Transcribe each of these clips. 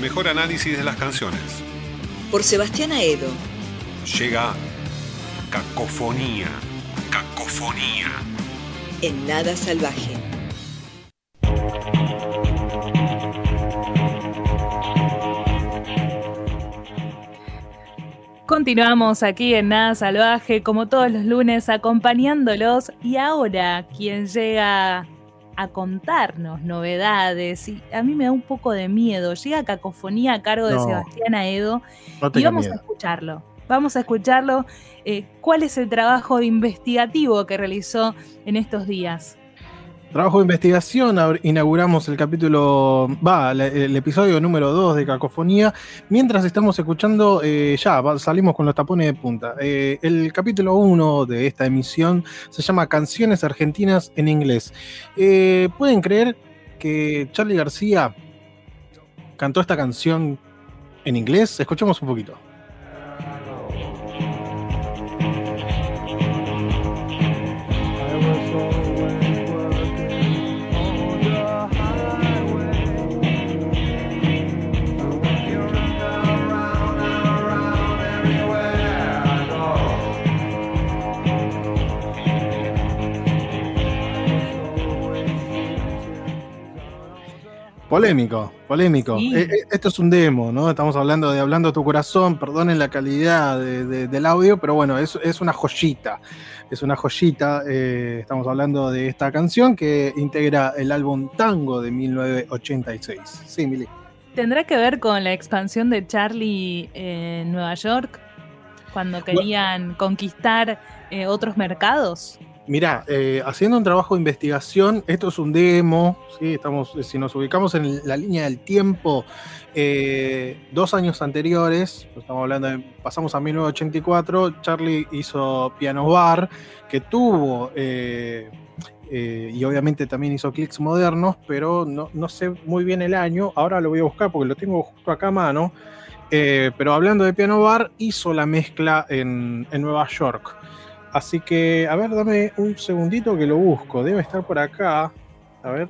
mejor análisis de las canciones. Por Sebastián Aedo. Llega Cacofonía. Cacofonía. En nada salvaje. Continuamos aquí en Nada Salvaje, como todos los lunes, acompañándolos. Y ahora, quien llega a contarnos novedades, y a mí me da un poco de miedo, llega Cacofonía a cargo de Sebastián Aedo, y vamos a escucharlo. Vamos a escucharlo. Eh, ¿Cuál es el trabajo investigativo que realizó en estos días? Trabajo de investigación, inauguramos el capítulo, va, el episodio número 2 de Cacofonía, mientras estamos escuchando, eh, ya salimos con los tapones de punta. Eh, el capítulo 1 de esta emisión se llama Canciones Argentinas en Inglés. Eh, ¿Pueden creer que Charlie García cantó esta canción en inglés? Escuchemos un poquito. Polémico, polémico. Eh, eh, esto es un demo, ¿no? Estamos hablando de Hablando a tu corazón, perdonen la calidad del audio, pero bueno, es, es, una joyita, es una joyita. Eh, estamos hablando de esta canción que integra el álbum Tango de 1986. Sí, Mili. ¿Tendrá que ver con la expansión de Charlie en Nueva York? Cuando querían conquistar otros mercados. Mirá, eh, haciendo un trabajo de investigación, esto es un demo, ¿sí? Estamos, si nos ubicamos en la línea del tiempo, eh, dos años anteriores, estamos hablando de, pasamos a 1984, Charlie hizo Piano Bar, que tuvo, eh, y obviamente también hizo clics modernos, pero no, sé muy bien el año, ahora lo voy a buscar porque lo tengo justo acá a mano, pero hablando de Piano Bar, hizo la mezcla en, en Nueva York. Así que, a ver, dame un segundito que lo busco. Debe estar por acá. A ver.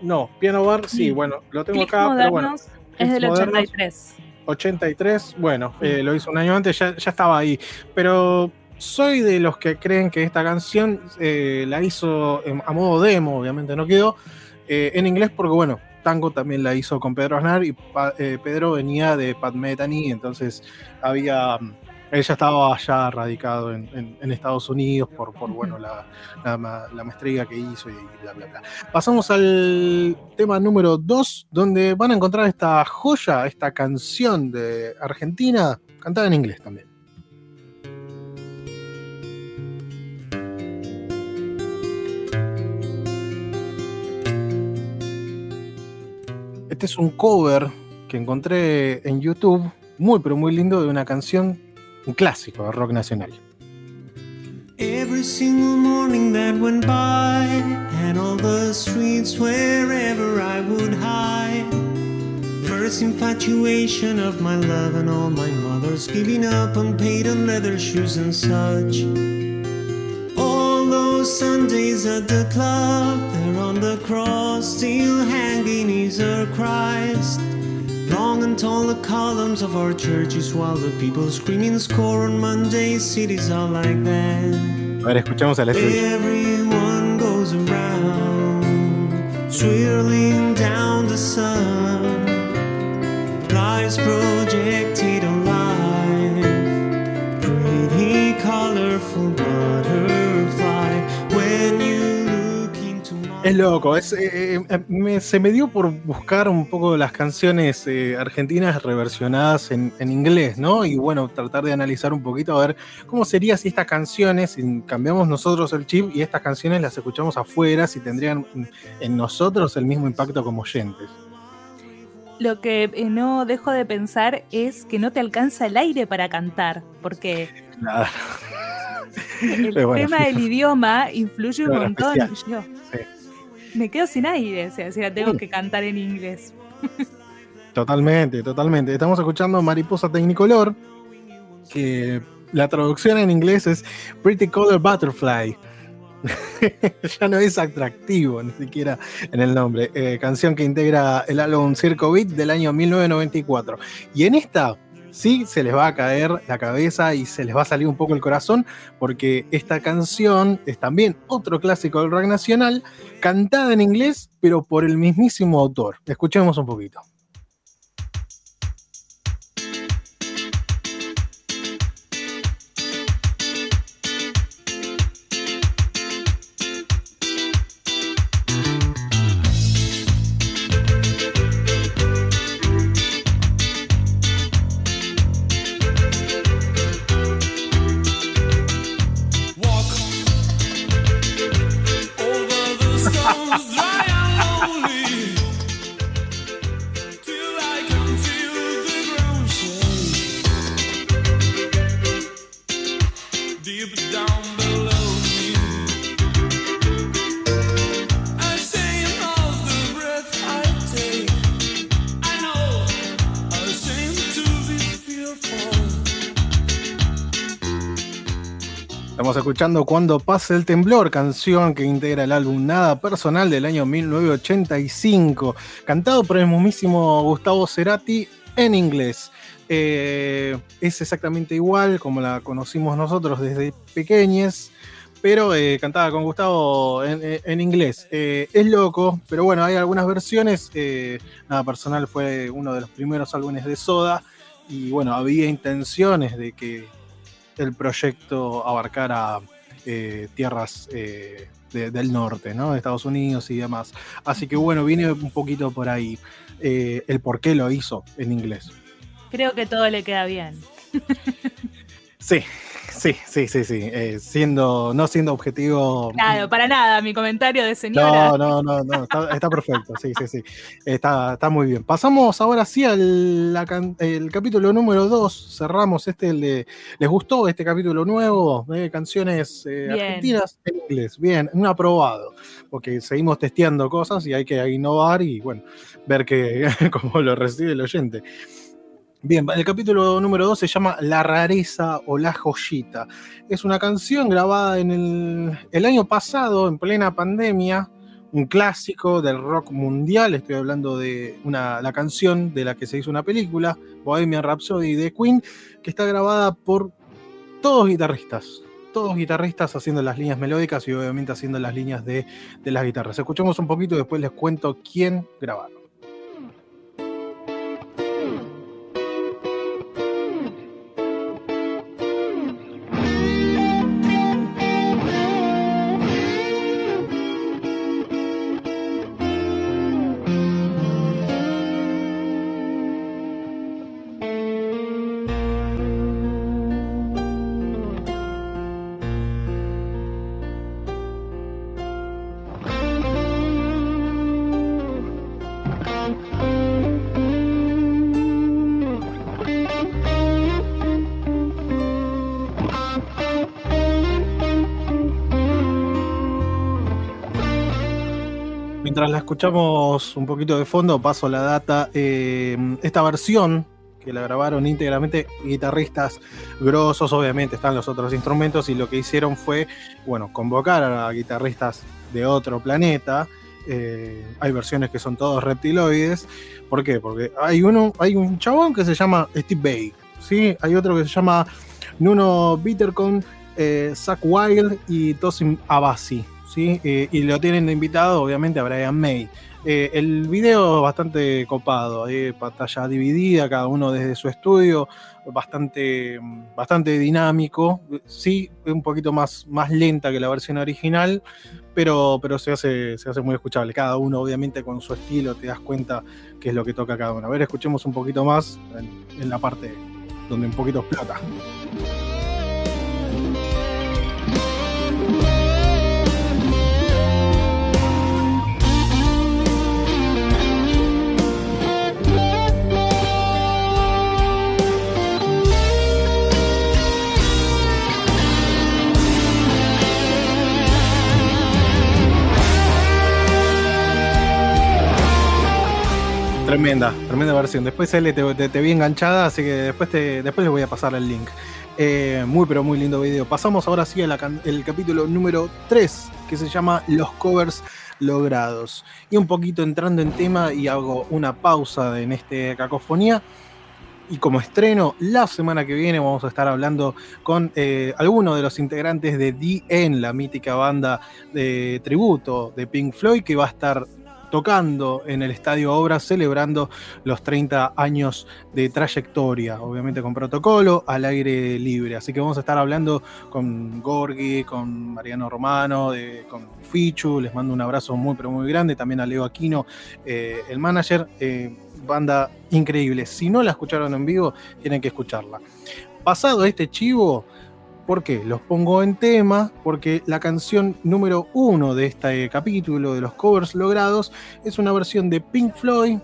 No, Piano Bar, sí, bueno, lo tengo acá, pero bueno. Es del 83. 83, bueno, eh, lo hizo un año antes, ya, estaba ahí. Pero soy de los que creen que esta canción eh, la hizo a modo demo, obviamente no quedó, eh, en inglés porque, bueno, Tango también la hizo con Pedro Aznar y Pedro venía de Pat Metheny, entonces había ella estaba ya radicado en, Estados Unidos por, por bueno, la, la, maestría que hizo y bla, bla, bla. Pasamos al tema número 2, donde van a encontrar esta joya, esta canción de Argentina, cantada en inglés también. Este es un cover que encontré en YouTube, muy pero muy lindo, de una canción un clásico de rock nacional. Every single morning that went by, and all the streets wherever I would hide. First infatuation of my love, and all my mother's giving up on patent leather shoes and such. All those Sundays at the club, there on the cross, still hanging is our Christ. Long and tall the columns of our churches while the people screaming score on Monday cities are like that. Escuchamos al Everyone goes around, swirling down the sun. Lives projected Es loco, es, eh, eh, eh, se me dio por buscar un poco las canciones argentinas reversionadas en, inglés, ¿no? Y bueno, tratar de analizar un poquito a ver cómo sería si estas canciones, si cambiamos nosotros el chip y estas canciones las escuchamos afuera, si tendrían en nosotros el mismo impacto como oyentes. Lo que no dejo de pensar es que no te alcanza el aire para cantar, porque el tema del idioma influye un montón me quedo sin aire, o sea, si la tengo que cantar en inglés. Totalmente, totalmente. Estamos escuchando Mariposa Technicolor, que la traducción en inglés es Pretty Color Butterfly. ya no es atractivo, ni siquiera en el nombre. Eh, canción que integra el álbum Circo Beat del año 1994. Y en esta sí se les va a caer la cabeza y se les va a salir un poco el corazón, porque esta canción es también otro clásico del rock nacional, cantada en inglés, pero por el mismísimo autor. Escuchemos un poquito. Escuchando Cuando pase el temblor, canción que integra el álbum Nada Personal del año 1985, cantado por el mismísimo Gustavo Cerati en inglés. Eh, es exactamente igual como la conocimos nosotros desde pequeños, pero eh, cantada con Gustavo en, inglés. Eh, es loco, pero bueno, hay algunas versiones. Nada Personal fue uno de los primeros álbumes de Soda y bueno, había intenciones de que el proyecto abarcara eh, tierras eh, del norte, ¿no? De Estados Unidos y demás. Así que bueno, viene un poquito por ahí eh, el por qué lo hizo en inglés. Creo que todo le queda bien. Sí, Sí, sí, sí, sí. Eh, siendo, no siendo objetivo. Claro, para nada, mi comentario de señora. No, no, no, no está, perfecto. Sí, sí, sí. Está, está muy bien. Pasamos ahora sí al el capítulo número 2. Cerramos este, el de. ¿Les gustó este capítulo nuevo? De canciones eh, argentinas en inglés. Bien, un aprobado. Porque seguimos testeando cosas y hay que innovar y, bueno, ver que, cómo lo recibe el oyente. Bien, el capítulo número 2 se llama La rareza o La joyita. Es una canción grabada en el, año pasado, en plena pandemia, un clásico del rock mundial. Estoy hablando de una, la canción de la que se hizo una película, Bohemian Rhapsody de Queen, que está grabada por todos guitarristas. Todos guitarristas haciendo las líneas melódicas y obviamente haciendo las líneas de, de las guitarras. Escuchemos un poquito y después les cuento quién grabaron. La escuchamos un poquito de fondo, paso la data. Eh, esta versión que la grabaron íntegramente guitarristas grosos, obviamente están los otros instrumentos y lo que hicieron fue, bueno, convocar a guitarristas de otro planeta. Eh, hay versiones que son todos reptiloides. ¿Por qué? Porque hay uno, hay un chabón que se llama Steve Bay, ¿sí? Hay otro que se llama Nuno Bittercon, eh, Zach Wild y Tosin Abasi. Eh, y lo tienen invitado, obviamente, a Brian May. Eh, el video bastante copado, eh, pantalla dividida, cada uno desde su estudio, bastante, bastante dinámico. Sí, un poquito más, más lenta que la versión original, pero, pero se, hace, se hace muy escuchable. Cada uno, obviamente, con su estilo, te das cuenta qué es lo que toca cada uno. A ver, escuchemos un poquito más en la parte donde un poquito explota. Tremenda, tremenda versión. Después él te, vi enganchada, así que después, te, después les voy a pasar el link. Eh, muy, pero muy lindo video. Pasamos ahora sí al capítulo número 3, que se llama Los covers logrados. Y un poquito entrando en tema y hago una pausa en este cacofonía. Y como estreno, la semana que viene vamos a estar hablando con eh, algunos de los integrantes de DN, la mítica banda de tributo de Pink Floyd, que va a estar tocando en el Estadio Obras, celebrando los 30 años de trayectoria, obviamente con protocolo, al aire libre. Así que vamos a estar hablando con Gorgi, con Mariano Romano, con Fichu, les mando un abrazo muy, pero muy grande, también a Leo Aquino, eh, el manager. Eh, banda increíble. Si no la escucharon en vivo, tienen que escucharla. Pasado este chivo, ¿Por qué? Los pongo en tema porque la canción número uno de este capítulo de los covers logrados es una versión de Pink Floyd.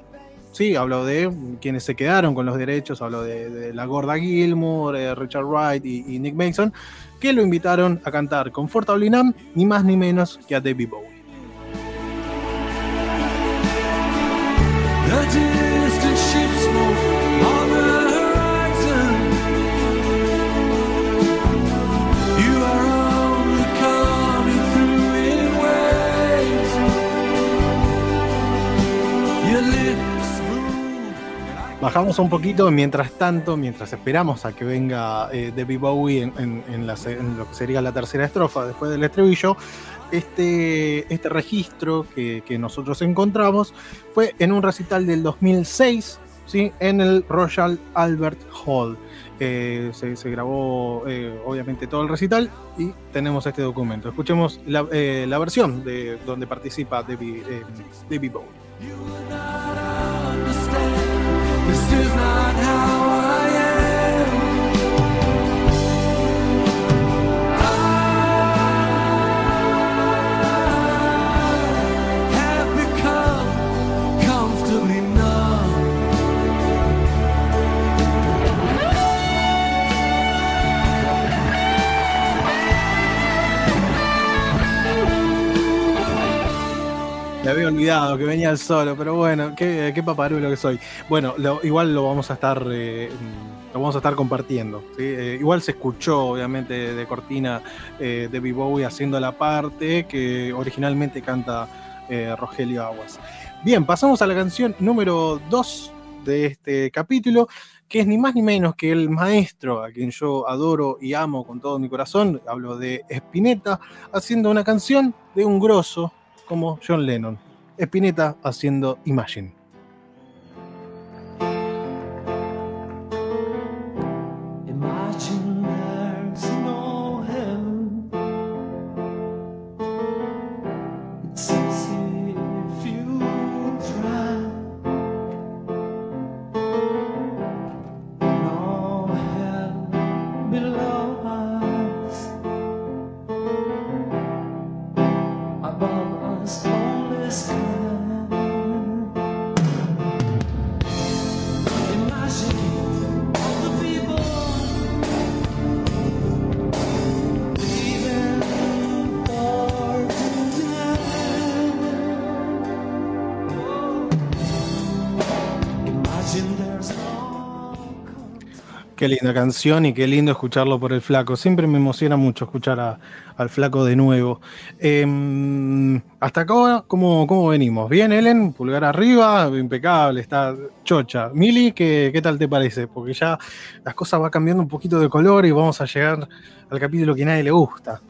Sí, hablo de quienes se quedaron con los derechos, hablo de, la gorda Gilmour, eh, Richard Wright y, Nick Mason, que lo invitaron a cantar Confortable Nam, ni más ni menos que a David Bowie. Bajamos un poquito mientras tanto, mientras esperamos a que venga eh, Debbie Bowie en, lo que sería la tercera estrofa después del estribillo. Este, este registro que, nosotros encontramos fue en un recital del 2006 ¿sí? en el Royal Albert Hall. Eh, se, grabó eh, obviamente todo el recital y tenemos este documento. Escuchemos la, versión de donde participa Debbie, Debbie Bowie. not how Me había olvidado que venía el solo, pero bueno, qué, qué paparulo que soy. Bueno, igual lo vamos a estar, eh, lo vamos a estar compartiendo. Eh, igual se escuchó, obviamente, de cortina eh, de Bowie haciendo la parte que originalmente canta eh, Rogelio Aguas. Bien, pasamos a la canción número 2 de este capítulo, que es ni más ni menos que el maestro a quien yo adoro y amo con todo mi corazón. Hablo de Spinetta, haciendo una canción de un grosso como John Lennon. Spinetta haciendo Imagine. Qué linda canción y qué lindo escucharlo por el flaco. Siempre me emociona mucho escuchar al flaco de nuevo. Em, hasta acá, ¿cómo, ¿cómo, venimos? Bien, Ellen, pulgar arriba, impecable, está chocha. Mili, ¿qué, ¿qué tal te parece? Porque ya las cosas van cambiando un poquito de color y vamos a llegar al capítulo que a nadie le gusta.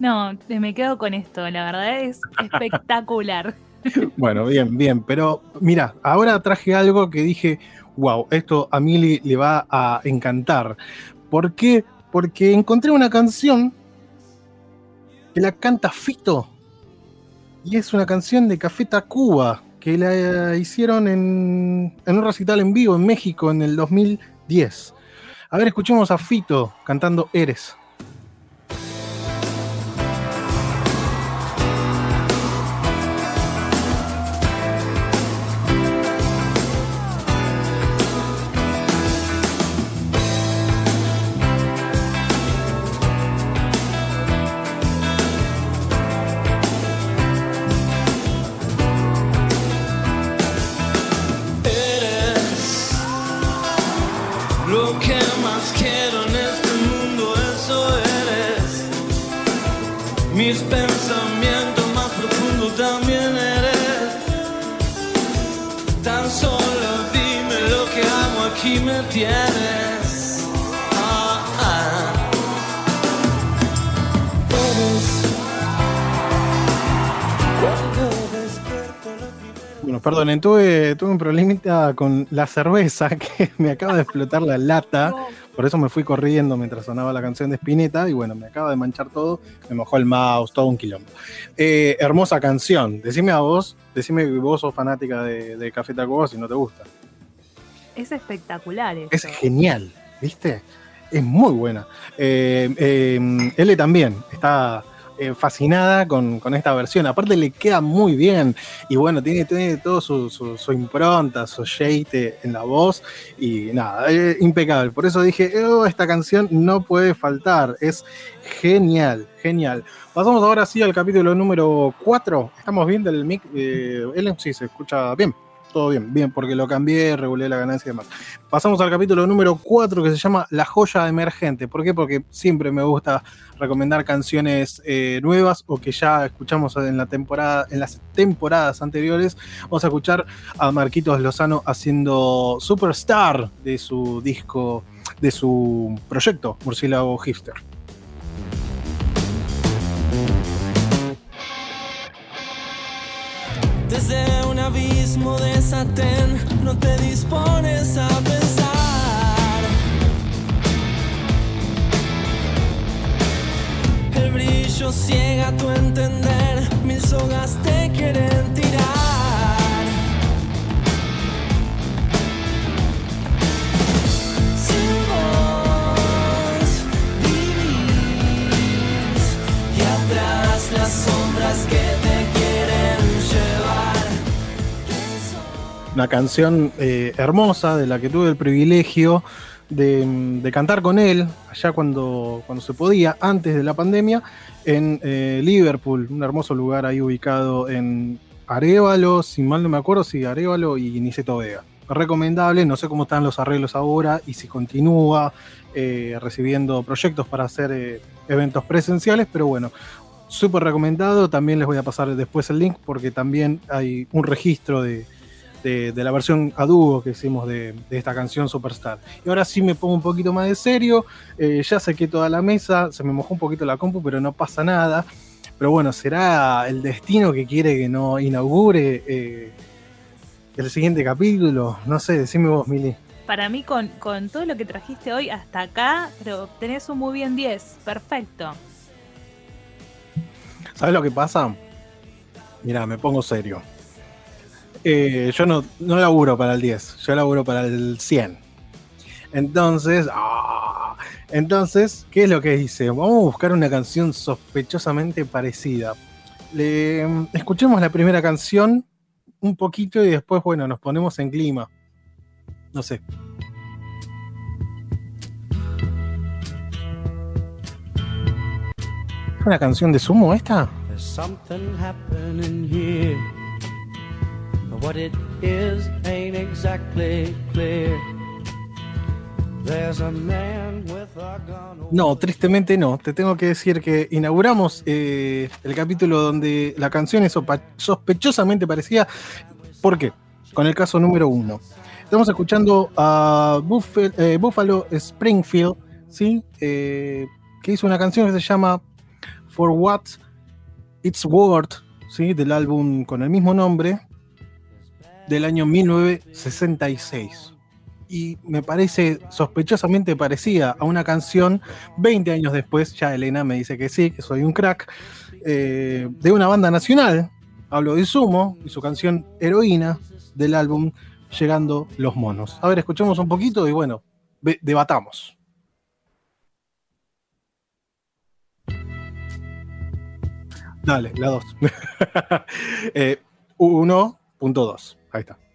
No, me quedo con esto, la verdad es espectacular. bueno, bien, bien, pero mira, ahora traje algo que dije, wow, esto a Mili le va a encantar. ¿Por qué? Porque encontré una canción que la canta Fito. Y es una canción de Café Tacuba, que la hicieron en, en un recital en vivo en México en el 2010. A ver, escuchemos a Fito cantando Eres. Mis pensamientos más profundos también eres. Tan solo dime lo que amo, aquí me tienes. Ah, ah. Bueno, perdonen, tuve, tuve un problemita con la cerveza que me acaba de explotar la lata. Por eso me fui corriendo mientras sonaba la canción de Spinetta y bueno, me acaba de manchar todo, me mojó el mouse, todo un quilombo. Eh, hermosa canción. Decime a vos, decime que vos sos fanática de, Café Tacuba si no te gusta. Es espectacular. Es genial, ¿viste? Es muy buena. Eh, eh, L también está eh, fascinada con, esta versión. Aparte le queda muy bien. Y bueno, tiene, tiene todo su, impronta, su shade en la voz. Y nada, impecable. Por eso dije, oh, esta canción no puede faltar. Es genial, genial. Pasamos ahora sí al capítulo número 4. Estamos bien del mic. Eh, sí, se escucha bien todo bien, bien, porque lo cambié, regulé la ganancia y demás. Pasamos al capítulo número 4 que se llama La joya emergente. ¿Por qué? Porque siempre me gusta recomendar canciones eh, nuevas o que ya escuchamos en la temporada, en las temporadas anteriores. Vamos a escuchar a Marquitos Lozano haciendo Superstar de su disco, de su proyecto Murciélago Hipster. Desde abismo de satén no te dispones a pensar. El brillo ciega tu entender, mil sogas te quieren tirar. Sin vivís y atrás las sombras que una canción eh, hermosa de la que tuve el privilegio de, cantar con él allá cuando, cuando se podía, antes de la pandemia, en eh, Liverpool, un hermoso lugar ahí ubicado en Arevalo, si mal no me acuerdo, si Arevalo y Niceto Vega. Recomendable, no sé cómo están los arreglos ahora y si continúa eh, recibiendo proyectos para hacer eventos presenciales, pero bueno, súper recomendado. También les voy a pasar después el link porque también hay un registro de, de, la versión a dúo que hicimos de, esta canción Superstar. Y ahora sí me pongo un poquito más de serio, eh, ya saqué toda la mesa, se me mojó un poquito la compu, pero no pasa nada. Pero bueno, será el destino que quiere que no inaugure eh, el siguiente capítulo. No sé, decime vos, Mili. Para mí, con, con todo lo que trajiste hoy hasta acá, pero tenés un muy bien 10. Perfecto. ¿Sabes lo que pasa? Mira, me pongo serio. Eh, yo no, no laburo para el 10, yo laburo para el 100. Entonces, ah, entonces, ¿qué es lo que hice? Vamos a buscar una canción sospechosamente parecida. Le, escuchemos la primera canción un poquito y después, bueno, nos ponemos en clima. No sé. ¿Es una canción de sumo esta? No, tristemente no. Te tengo que decir que inauguramos eh, el capítulo donde la canción es sospechosamente parecida. ¿Por qué? Con el caso número uno. Estamos escuchando a eh, Buffalo, Springfield, ¿sí? Eh, que hizo una canción que se llama For What It's Worth, ¿sí? del álbum con el mismo nombre, del año 1966. Y me parece sospechosamente parecida a una canción 20 años después, ya Elena me dice que sí, que soy un crack, eh, de una banda nacional, hablo de Sumo, y su canción Heroína del álbum Llegando los Monos. A ver, escuchemos un poquito y bueno, debatamos. Dale, la 2. 1.2. Eh, Ahí está.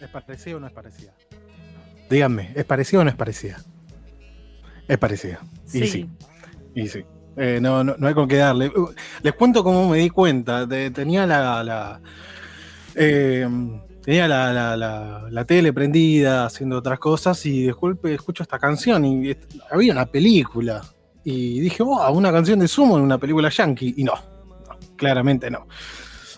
Es parecida o no es parecida? Díganme, ¿es parecida o no es parecida? Es parecida. Y sí. Y sí. Eh, no, no, hay con qué darle. Uh, les cuento cómo me di cuenta. tenía la, la eh, tenía la, la, tele prendida, haciendo otras cosas, y de golpe escucho esta canción y había una película. Y dije, oh, una canción de Sumo en una película yankee. Y no, claramente no.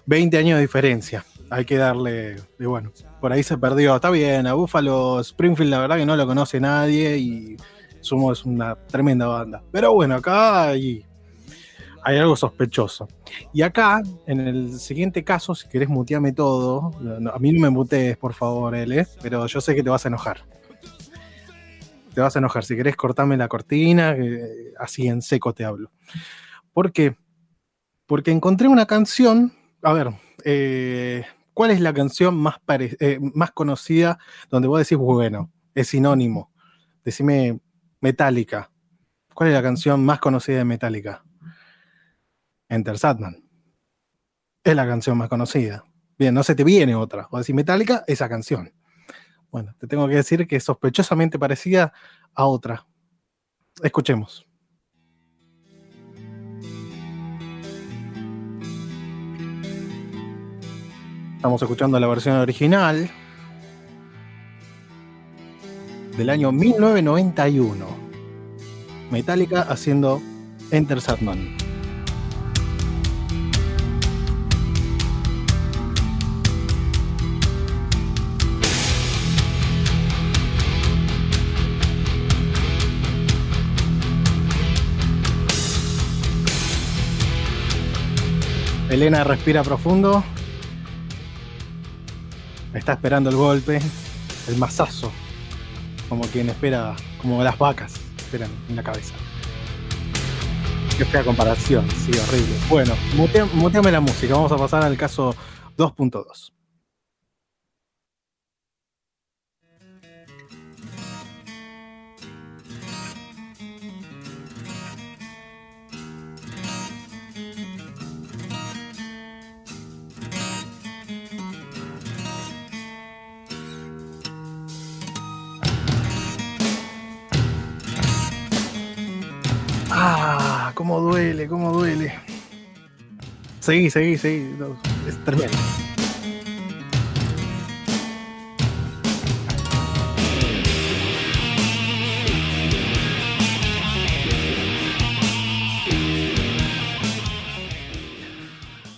20 años de diferencia. Hay que darle, y bueno, por ahí se perdió. Está bien, a Buffalo Springfield la verdad que no lo conoce nadie y Sumo es una tremenda banda. Pero bueno, acá hay algo sospechoso. Y acá, en el siguiente caso, si querés mutearme todo, a mí no me mutees, por favor, L, pero yo sé que te vas a enojar. Te vas a enojar. Si querés cortarme la cortina, así en seco te hablo. ¿Por qué? Porque encontré una canción. A ver, eh, ¿cuál es la canción más, eh, más conocida donde vos decís, bueno, es sinónimo? Decime Metallica. ¿Cuál es la canción más conocida de Metallica? Enter Satman. Es la canción más conocida. Bien, no se te viene otra. O decir Metallica, esa canción. Bueno, te tengo que decir que es sospechosamente parecida a otra. Escuchemos. Estamos escuchando la versión original del año 1991. Metallica haciendo Enter Satman. Elena respira profundo. Está esperando el golpe, el mazazo, como quien espera, como las vacas esperan en la cabeza. Qué fea comparación, sí, horrible. Bueno, muteame la música, vamos a pasar al caso 2.2. cómo duele, cómo duele. Seguí, seguí, seguí. es tremendo.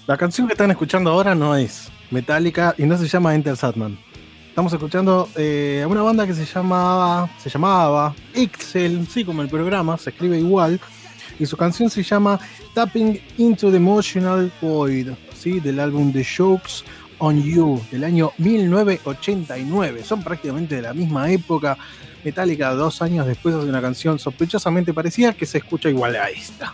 La canción que están escuchando ahora no es Metallica y no se llama Enter Satman. Estamos escuchando eh, a una banda que se llamaba, se llamaba Excel, sí, como el programa, se escribe igual, y su canción se llama Tapping into the Emotional Void, ¿sí? del álbum The Jokes on You, del año 1989. Son prácticamente de la misma época. Metallica, dos años después de una canción sospechosamente parecida que se escucha igual a esta.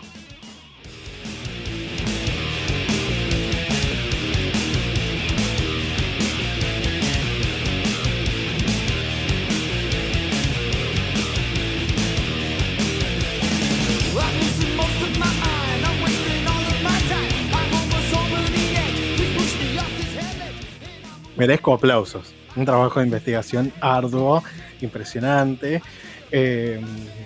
Merezco aplausos. Un trabajo de investigación arduo, impresionante. Eh,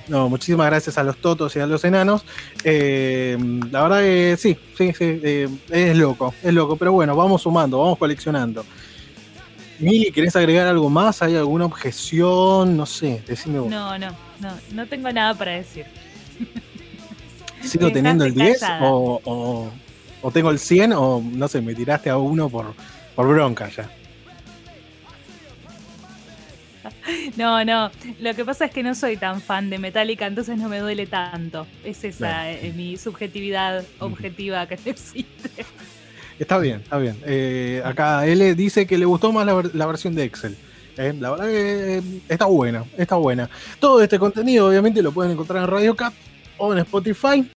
no, muchísimas gracias a los totos y a los enanos. Eh, la verdad que sí, sí, sí, eh, es loco, es loco, pero bueno, vamos sumando, vamos coleccionando. Mili, ¿querés agregar algo más? ¿Hay alguna objeción? No sé, decime vos. No, no, no, no tengo nada para decir. ¿Sigo teniendo el 10 o, o, tengo el 100 o no sé, me tiraste a uno por, por bronca ya? No, no. Lo que pasa es que no soy tan fan de Metallica, entonces no me duele tanto. Es esa eh, mi subjetividad objetiva que existe. Está bien, está bien. Eh, acá él dice que le gustó más la, versión de Excel. Eh, la verdad que está buena, está buena. Todo este contenido obviamente lo pueden encontrar en Radio Cap o en Spotify.